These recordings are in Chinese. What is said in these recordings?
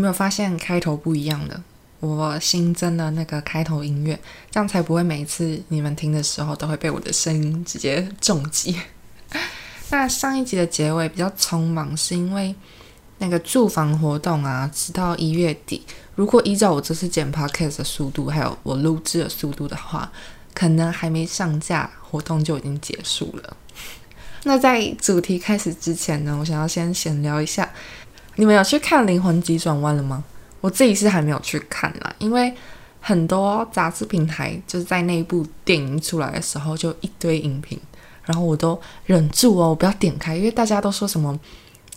有没有发现开头不一样的？我新增了那个开头音乐，这样才不会每一次你们听的时候都会被我的声音直接重击。那上一集的结尾比较匆忙，是因为那个住房活动啊，直到一月底。如果依照我这次剪 podcast 的速度，还有我录制的速度的话，可能还没上架，活动就已经结束了。那在主题开始之前呢，我想要先闲聊一下，你们有去看《灵魂急转弯》了吗？我自己是还没有去看啦，因为很多杂志平台就是在那部电影出来的时候就一堆影评，然后我都忍住哦，我不要点开，因为大家都说什么，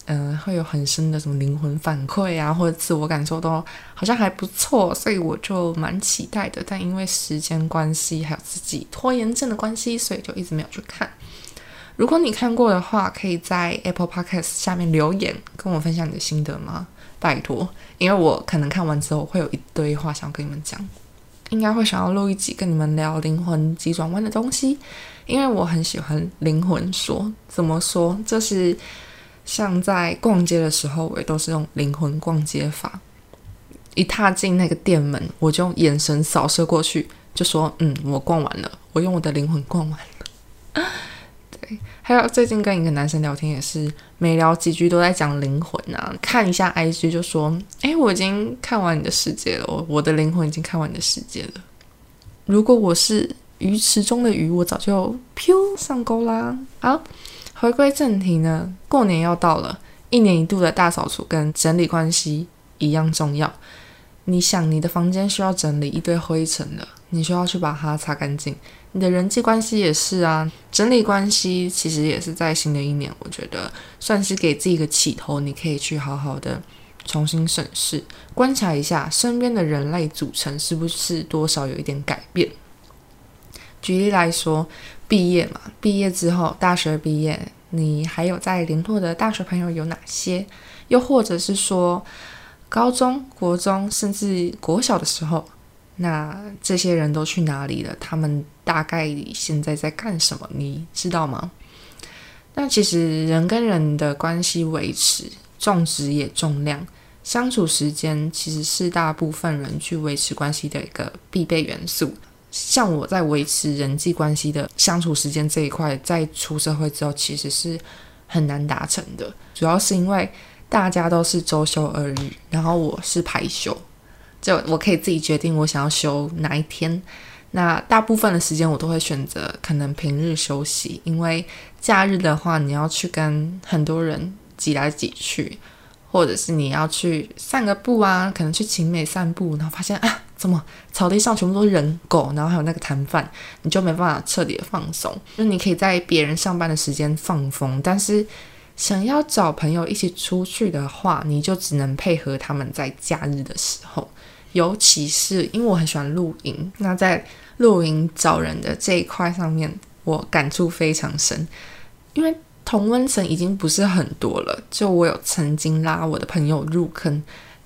嗯，会有很深的什么灵魂反馈啊，或者自我感受都好像还不错，所以我就蛮期待的。但因为时间关系，还有自己拖延症的关系，所以就一直没有去看。如果你看过的话，可以在 Apple Podcast 下面留言跟我分享你的心得吗？拜托，因为我可能看完之后会有一堆话想要跟你们讲，应该会想要录一集跟你们聊灵魂急转弯的东西，因为我很喜欢灵魂说，怎么说？就是像在逛街的时候，我也都是用灵魂逛街法，一踏进那个店门，我就眼神扫射过去，就说：“嗯，我逛完了，我用我的灵魂逛完了。”还有最近跟一个男生聊天，也是每聊几句都在讲灵魂啊。看一下 IG 就说：“诶，我已经看完你的世界了，我的灵魂已经看完你的世界了。如果我是鱼池中的鱼，我早就飘上钩啦。”好，回归正题呢，过年要到了，一年一度的大扫除跟整理关系一样重要。你想，你的房间需要整理一堆灰尘的，你需要去把它擦干净。你的人际关系也是啊，整理关系其实也是在新的一年，我觉得算是给自己一个起头，你可以去好好的重新审视、观察一下身边的人类组成是不是多少有一点改变。举例来说，毕业嘛，毕业之后，大学毕业，你还有在联络的大学朋友有哪些？又或者是说，高中国中甚至国小的时候。那这些人都去哪里了？他们大概现在在干什么？你知道吗？那其实人跟人的关系维持重质也重量，相处时间其实是大部分人去维持关系的一个必备元素。像我在维持人际关系的相处时间这一块，在出社会之后其实是很难达成的，主要是因为大家都是周休二日，然后我是排休。就我可以自己决定我想要休哪一天，那大部分的时间我都会选择可能平日休息，因为假日的话你要去跟很多人挤来挤去，或者是你要去散个步啊，可能去晴美散步，然后发现 啊，怎么草地上全部都是人狗，然后还有那个摊贩，你就没办法彻底的放松。就你可以在别人上班的时间放风，但是想要找朋友一起出去的话，你就只能配合他们在假日的时候。尤其是因为我很喜欢露营，那在露营找人的这一块上面，我感触非常深。因为同温层已经不是很多了，就我有曾经拉我的朋友入坑，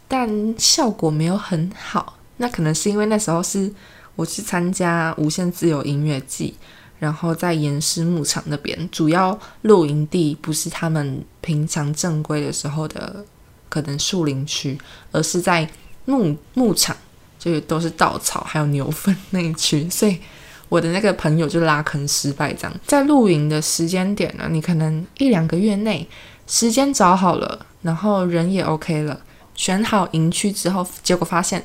但效果没有很好。那可能是因为那时候是我去参加无限自由音乐季，然后在岩石牧场那边，主要露营地不是他们平常正规的时候的可能树林区，而是在。牧牧场就是都是稻草，还有牛粪那一区，所以我的那个朋友就拉坑失败。这样在露营的时间点呢，你可能一两个月内时间找好了，然后人也 OK 了，选好营区之后，结果发现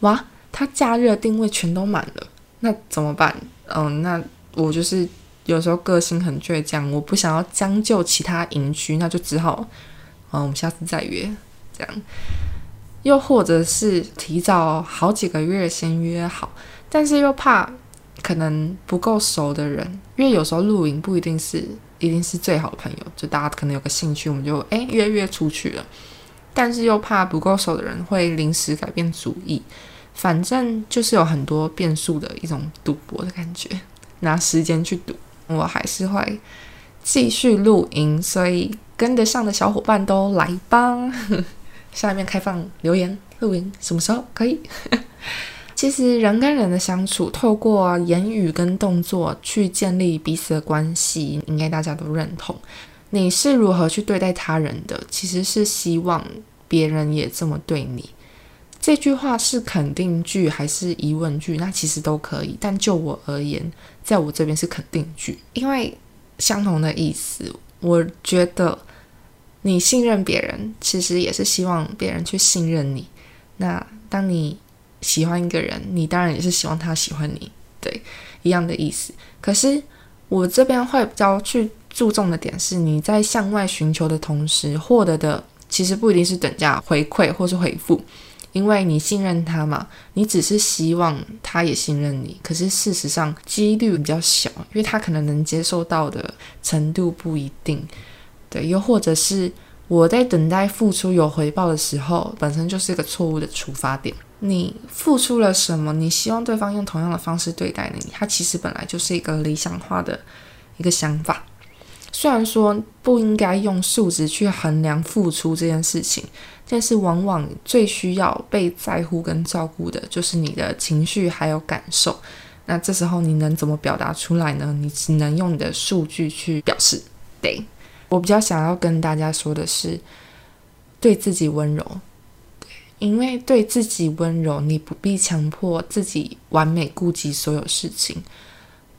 哇，他假日定位全都满了，那怎么办？嗯，那我就是有时候个性很倔强，我不想要将就其他营区，那就只好嗯，我们下次再约这样。又或者是提早好几个月先约好，但是又怕可能不够熟的人，因为有时候露营不一定是一定是最好的朋友，就大家可能有个兴趣，我们就诶约约出去了。但是又怕不够熟的人会临时改变主意，反正就是有很多变数的一种赌博的感觉，拿时间去赌。我还是会继续露营，所以跟得上的小伙伴都来吧。下面开放留言录音，什么时候可以？其实人跟人的相处，透过言语跟动作去建立彼此的关系，应该大家都认同。你是如何去对待他人的？其实是希望别人也这么对你。这句话是肯定句还是疑问句？那其实都可以。但就我而言，在我这边是肯定句，因为相同的意思。我觉得你信任别人，其实也是希望别人去信任你。那当你喜欢一个人，你当然也是希望他喜欢你，对，一样的意思。可是我这边会比较去注重的点是，你在向外寻求的同时，获得的其实不一定是等价回馈或是回复，因为你信任他嘛，你只是希望他也信任你。可是事实上几率比较小，因为他可能能接受到的程度不一定，对，又或者是。我在等待付出有回报的时候，本身就是一个错误的出发点。你付出了什么？你希望对方用同样的方式对待你，他其实本来就是一个理想化的一个想法。虽然说不应该用数值去衡量付出这件事情，但是往往最需要被在乎跟照顾的就是你的情绪还有感受。那这时候你能怎么表达出来呢？你只能用你的数据去表示。对。我比较想要跟大家说的是，对自己温柔，因为对自己温柔，你不必强迫自己完美顾及所有事情，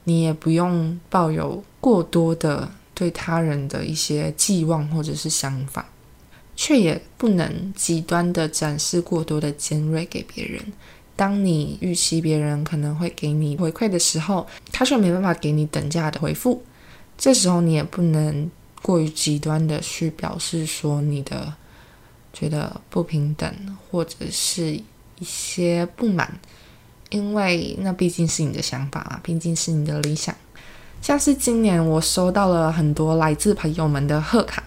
你也不用抱有过多的对他人的一些寄望或者是想法，却也不能极端的展示过多的尖锐给别人。当你预期别人可能会给你回馈的时候，他却没办法给你等价的回复，这时候你也不能。过于极端的去表示说你的觉得不平等或者是一些不满，因为那毕竟是你的想法啊，毕竟是你的理想。像是今年我收到了很多来自朋友们的贺卡，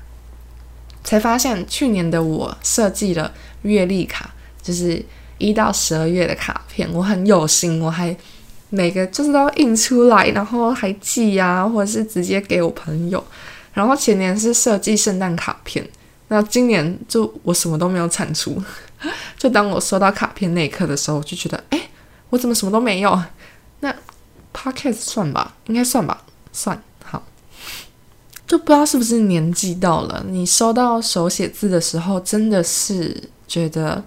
才发现去年的我设计了月历卡，就是一到十二月的卡片，我很有心，我还每个就是都印出来，然后还寄呀，或者是直接给我朋友。然后前年是设计圣诞卡片，那今年就我什么都没有产出。就当我收到卡片那一刻的时候，我就觉得，哎，我怎么什么都没有？那 podcast 算吧，应该算吧，算。就不知道是不是年纪到了，你收到手写字的时候，真的是觉得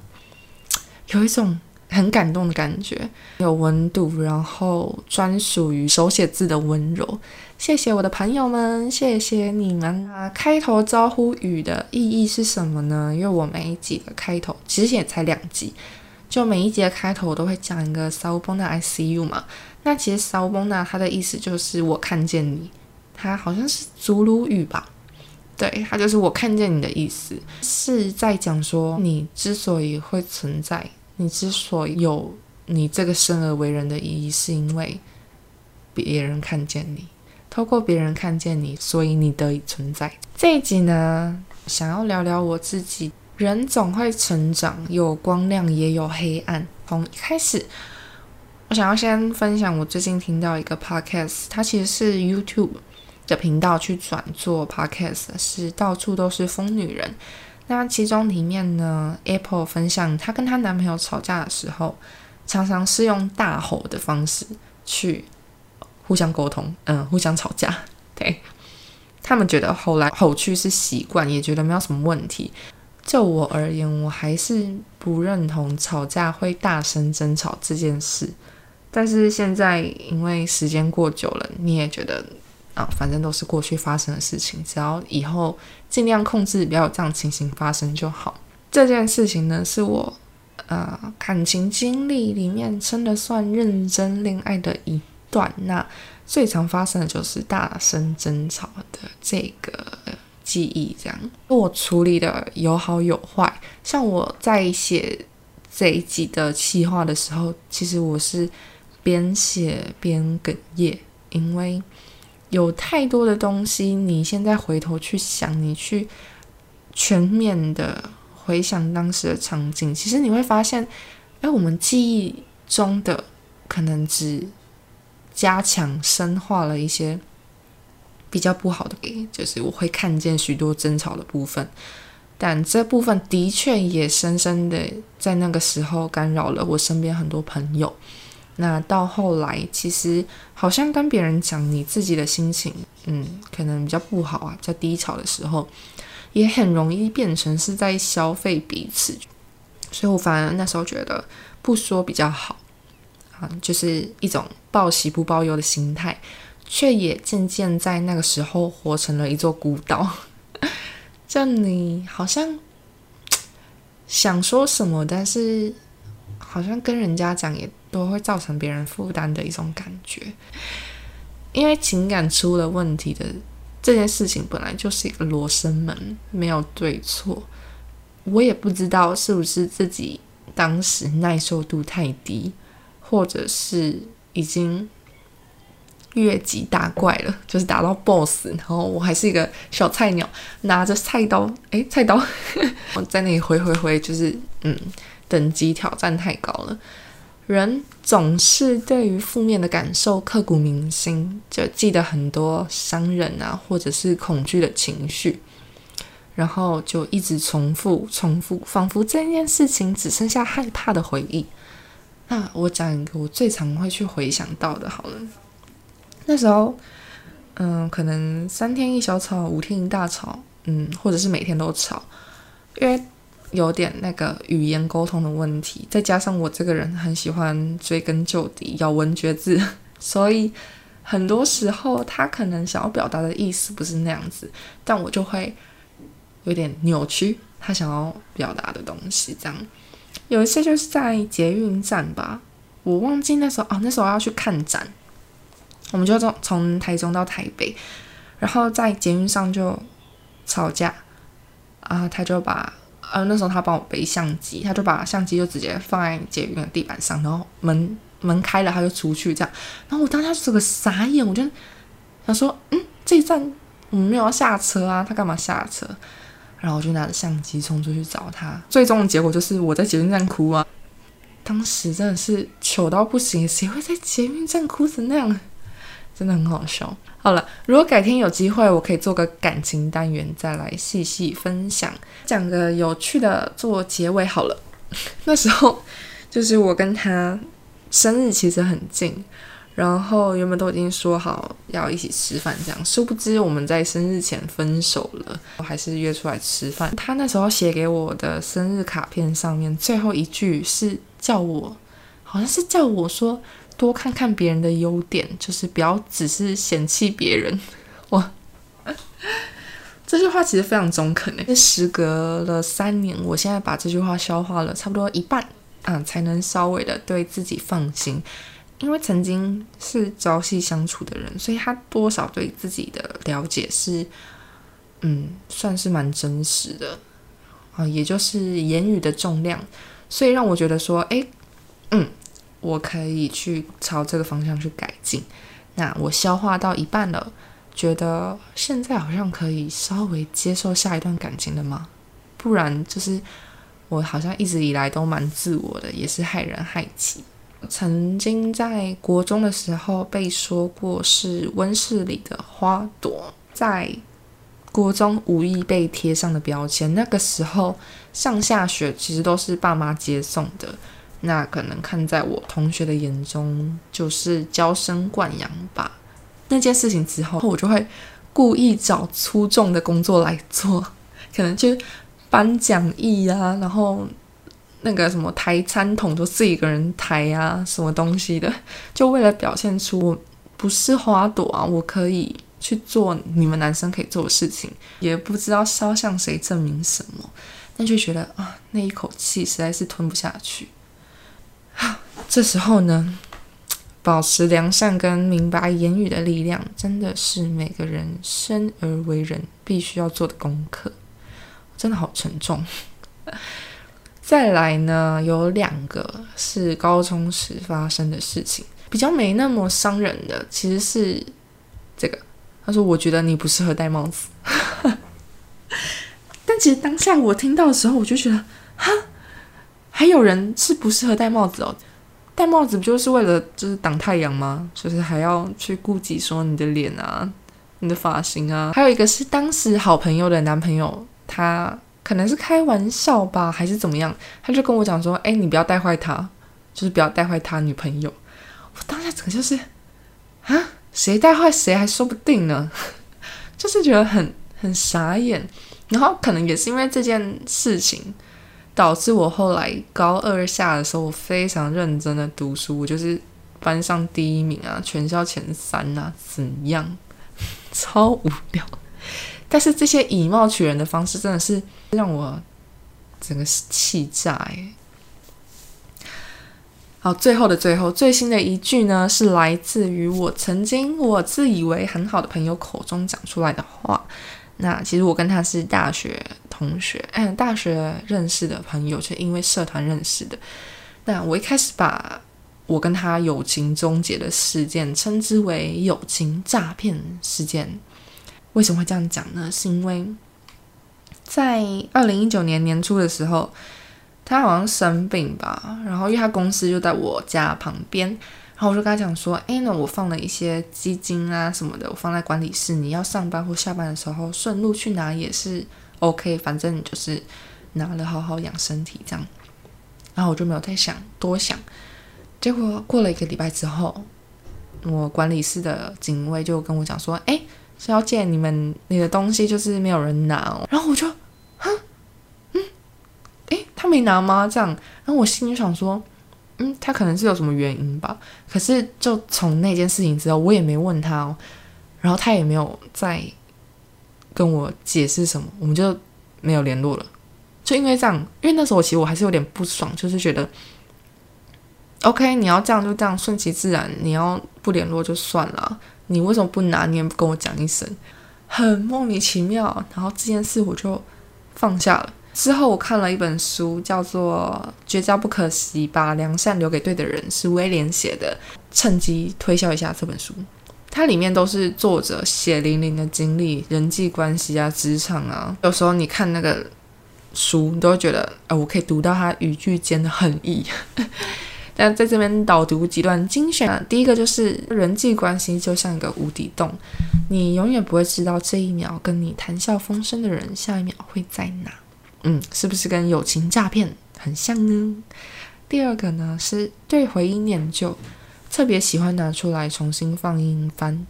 有一种。很感动的感觉，有温度，然后专属于手写字的温柔。谢谢我的朋友们，谢谢你们啊！开头招呼语的意义是什么呢？因为我每一集的开头其实也才两集，就每一集的开头我都会讲一个 s a u b o n a I see you” 嘛。那其实 s a u b o n a 它的意思就是我看见你，它好像是祖鲁语吧？对，它就是我看见你的意思，是在讲说你之所以会存在。你之所以有你这个生而为人的意义，是因为别人看见你，透过别人看见你，所以你得以存在。这一集呢，想要聊聊我自己。人总会成长，有光亮也有黑暗。从一开始，我想要先分享我最近听到一个 podcast，它其实是 YouTube 的频道去转做 podcast，是到处都是疯女人。那其中里面呢，Apple 分享她跟她男朋友吵架的时候，常常是用大吼的方式去互相沟通，嗯，互相吵架。对他们觉得后来吼去是习惯，也觉得没有什么问题。就我而言，我还是不认同吵架会大声争吵这件事。但是现在因为时间过久了，你也觉得。反正都是过去发生的事情，只要以后尽量控制，不要有这样情形发生就好。这件事情呢，是我呃感情经历里面真的算认真恋爱的一段。那最常发生的就是大声争吵的这个记忆。这样，我处理的有好有坏。像我在写这一集的企划的时候，其实我是边写边哽咽，因为。有太多的东西，你现在回头去想，你去全面的回想当时的场景，其实你会发现，哎，我们记忆中的可能只加强深化了一些比较不好的，就是我会看见许多争吵的部分，但这部分的确也深深的在那个时候干扰了我身边很多朋友。那到后来，其实好像跟别人讲你自己的心情，嗯，可能比较不好啊，比较低潮的时候，也很容易变成是在消费彼此，所以我反而那时候觉得不说比较好啊，就是一种报喜不报忧的心态，却也渐渐在那个时候活成了一座孤岛。这你好像想说什么，但是好像跟人家讲也都会造成别人负担的一种感觉，因为情感出了问题的。这件事情本来就是一个罗生门，没有对错。我也不知道是不是自己当时耐受度太低，或者是已经越级打怪了，就是打到 BOSS，然后我还是一个小菜鸟，拿着菜刀，诶，菜刀，我在那里挥挥挥，就是嗯，等级挑战太高了。人总是对于负面的感受刻骨铭心，就记得很多伤人啊，或者是恐惧的情绪，然后就一直重复、重复，仿佛这件事情只剩下害怕的回忆。那我讲一个我最常会去回想到的，好了，那时候，嗯，可能三天一小吵，五天一大吵，嗯，或者是每天都吵，因为。有点那个语言沟通的问题，再加上我这个人很喜欢追根究底、咬文嚼字，所以很多时候他可能想要表达的意思不是那样子，但我就会有点扭曲他想要表达的东西。这样有一次就是在捷运站吧，我忘记那时候哦，那时候要去看展，我们就从从台中到台北，然后在捷运上就吵架啊，他就把。呃，那时候他帮我背相机，他就把相机就直接放在捷运的地板上，然后门门开了他就出去这样，然后我当时是个傻眼，我就想说，嗯，这一站我们没有要下车啊，他干嘛下车？然后我就拿着相机冲出去找他，最终的结果就是我在捷运站哭啊，当时真的是糗到不行，谁会在捷运站哭成那样？真的很好笑。好了，如果改天有机会，我可以做个感情单元，再来细细分享，讲个有趣的做结尾好了。那时候就是我跟他生日其实很近，然后原本都已经说好要一起吃饭，这样，殊不知我们在生日前分手了，我还是约出来吃饭。他那时候写给我的生日卡片上面最后一句是叫我，好像是叫我说。多看看别人的优点，就是不要只是嫌弃别人。哇，这句话其实非常中肯诶。时隔了三年，我现在把这句话消化了差不多一半啊，才能稍微的对自己放心。因为曾经是朝夕相处的人，所以他多少对自己的了解是，嗯，算是蛮真实的啊。也就是言语的重量，所以让我觉得说，哎，嗯。我可以去朝这个方向去改进。那我消化到一半了，觉得现在好像可以稍微接受下一段感情了吗？不然就是我好像一直以来都蛮自我的，也是害人害己。曾经在国中的时候被说过是温室里的花朵，在国中无意被贴上的标签。那个时候上下学其实都是爸妈接送的。那可能看在我同学的眼中，就是娇生惯养吧。那件事情之后，我就会故意找粗重的工作来做，可能就颁奖义啊，然后那个什么抬餐桶都自己一个人抬啊，什么东西的，就为了表现出我不是花朵啊，我可以去做你们男生可以做的事情，也不知道是要向谁证明什么，但就觉得啊，那一口气实在是吞不下去。这时候呢，保持良善跟明白言语的力量，真的是每个人生而为人必须要做的功课。真的好沉重。再来呢，有两个是高中时发生的事情，比较没那么伤人的，其实是这个。他说：“我觉得你不适合戴帽子。” 但其实当下我听到的时候，我就觉得，哈。还有人是不适合戴帽子哦，戴帽子不就是为了就是挡太阳吗？就是还要去顾及说你的脸啊、你的发型啊。还有一个是当时好朋友的男朋友，他可能是开玩笑吧，还是怎么样？他就跟我讲说：“哎，你不要带坏他，就是不要带坏他女朋友。”我当下整个就是啊，谁带坏谁还说不定呢，就是觉得很很傻眼。然后可能也是因为这件事情，导致我后来高二下的时候，我非常认真的读书，我就是班上第一名啊，全校前三啊，怎样？超无聊。但是这些以貌取人的方式，真的是让我整个是气炸耶！好，最后的最后，最新的一句呢，是来自于我曾经我自以为很好的朋友口中讲出来的话。那其实我跟他是大学同学，嗯，大学认识的朋友，就因为社团认识的。那我一开始把我跟他友情终结的事件称之为友情诈骗事件。为什么会这样讲呢？是因为在二零一九年年初的时候。他好像生病吧，然后因为他公司就在我家旁边，然后我就跟他讲说：“哎，那我放了一些基金啊什么的，我放在管理室，你要上班或下班的时候顺路去拿也是 OK，反正你就是拿了好好养身体这样。”然后我就没有太想多想，结果过了一个礼拜之后，我管理室的警卫就跟我讲说：“哎，小姐，你们你的东西就是没有人拿哦。”然后我就。哼，嗯，哎他没拿吗？这样，然后我心里想说，嗯，他可能是有什么原因吧。可是就从那件事情之后，我也没问他哦，然后他也没有再跟我解释什么，我们就没有联络了。就因为这样，因为那时候其实我还是有点不爽，就是觉得，OK，你要这样就这样，顺其自然，你要不联络就算了，你为什么不拿？你也不跟我讲一声，很莫名其妙。然后这件事我就放下了。之后我看了一本书，叫做《绝交不可惜，把良善留给对的人》，是威廉写的。趁机推销一下这本书，它里面都是作者血淋淋的经历、人际关系啊、职场啊。有时候你看那个书，你都会觉得，呃，我可以读到他语句间的恨意。但在这边导读几段精选，啊第一个就是人际关系就像一个无底洞，你永远不会知道这一秒跟你谈笑风生的人，下一秒会在哪。嗯，是不是跟友情诈骗很像呢？第二个呢，是对回忆念旧，特别喜欢拿出来重新放映翻，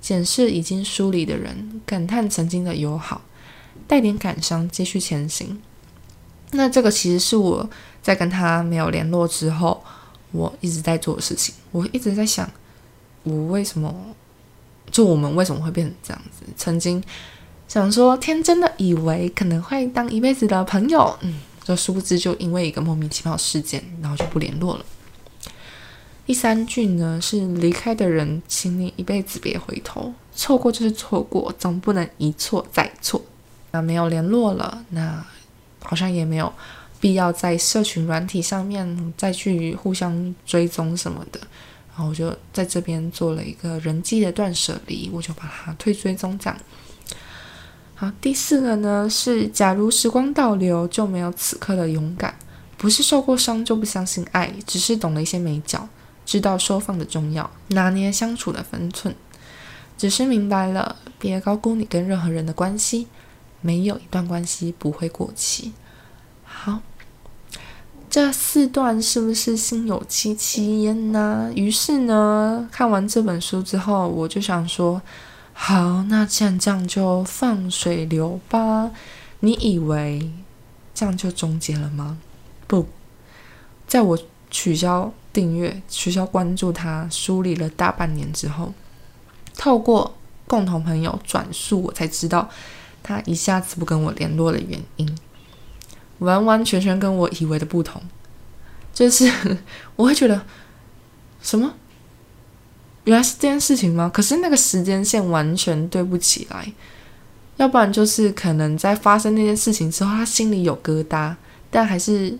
检视已经梳理的人，感叹曾经的友好，带点感伤，继续前行。那这个其实是我在跟他没有联络之后，我一直在做的事情。我一直在想，我为什么，就我们为什么会变成这样子？曾经。想说天真的以为可能会当一辈子的朋友，嗯，就殊不知就因为一个莫名其妙事件，然后就不联络了。第三句呢是离开的人，请你一辈子别回头，错过就是错过，总不能一错再错。那没有联络了，那好像也没有必要在社群软体上面再去互相追踪什么的。然后我就在这边做了一个人际的断舍离，我就把它退追踪这样。第四个呢是，假如时光倒流，就没有此刻的勇敢。不是受过伤就不相信爱，只是懂了一些美角，知道收放的重要，拿捏相处的分寸。只是明白了，别高估你跟任何人的关系，没有一段关系不会过期。好，这四段是不是心有戚戚焉呢？于是呢，看完这本书之后，我就想说。好，那既然这样，就放水流吧。你以为这样就终结了吗？不，在我取消订阅、取消关注他、梳理了大半年之后，透过共同朋友转述，我才知道他一下子不跟我联络的原因，完完全全跟我以为的不同。就是 我会觉得什么？原来是这件事情吗？可是那个时间线完全对不起来，要不然就是可能在发生那件事情之后，他心里有疙瘩，但还是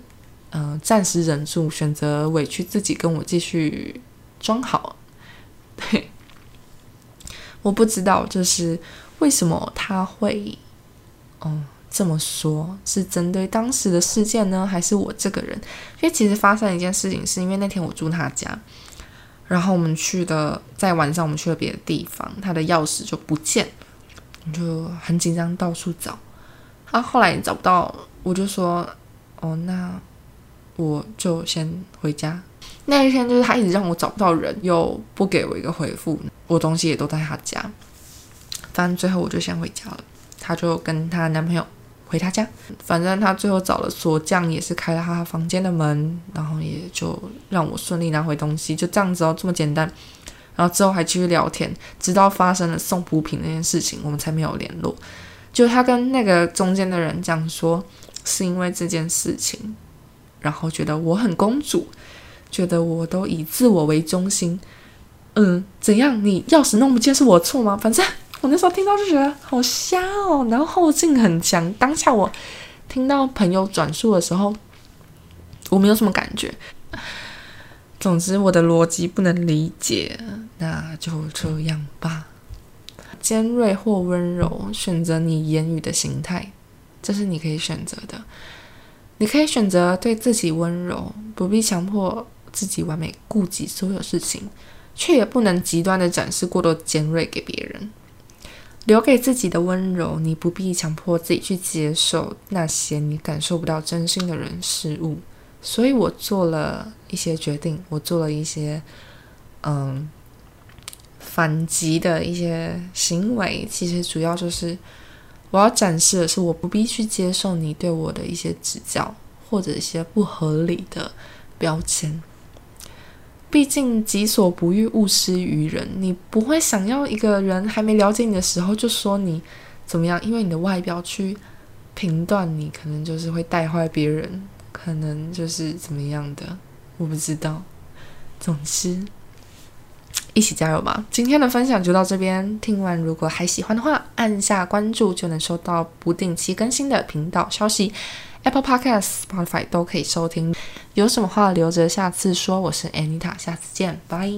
嗯暂时忍住，选择委屈自己跟我继续装好。对，我不知道就是为什么他会嗯这么说，是针对当时的事件呢，还是我这个人？因为其实发生一件事情，是因为那天我住他家。然后我们去的，在晚上我们去了别的地方，他的钥匙就不见，就很紧张，到处找。他后来找不到，我就说：“哦，那我就先回家。”那一天就是他一直让我找不到人，又不给我一个回复，我东西也都在他家。反正最后我就先回家了。他就跟他男朋友回他家。反正他最后找了锁匠，也是开了他房间的门，然后也就让我顺利拿回东西，就这样子哦，这么简单。然后之后还继续聊天，直到发生了送补品那件事情，我们才没有联络。就他跟那个中间的人讲说，是因为这件事情，然后觉得我很公主，觉得我都以自我为中心。嗯，怎样？你钥匙弄不见是我错吗？反正我那时候听到就觉得好瞎哦，然后后劲很强。当下我听到朋友转述的时候，我没有什么感觉。总之，我的逻辑不能理解，那就这样吧。尖锐或温柔，选择你言语的形态，这是你可以选择的。你可以选择对自己温柔，不必强迫自己完美，顾及所有事情，却也不能极端的展示过多尖锐给别人。留给自己的温柔，你不必强迫自己去接受那些你感受不到真心的人事物。所以我做了一些决定，我做了一些嗯反击的一些行为。其实主要就是我要展示的是，我不必去接受你对我的一些指教或者一些不合理的标签。毕竟己所不欲，勿施于人。你不会想要一个人还没了解你的时候就说你怎么样，因为你的外表去评断你，可能就是会带坏别人。可能就是怎么样的，我不知道。总之，一起加油吧！今天的分享就到这边。听完如果还喜欢的话，按下关注就能收到不定期更新的频道消息。Apple Podcast、Spotify 都可以收听。有什么话留着下次说。我是 Anita，下次见，拜。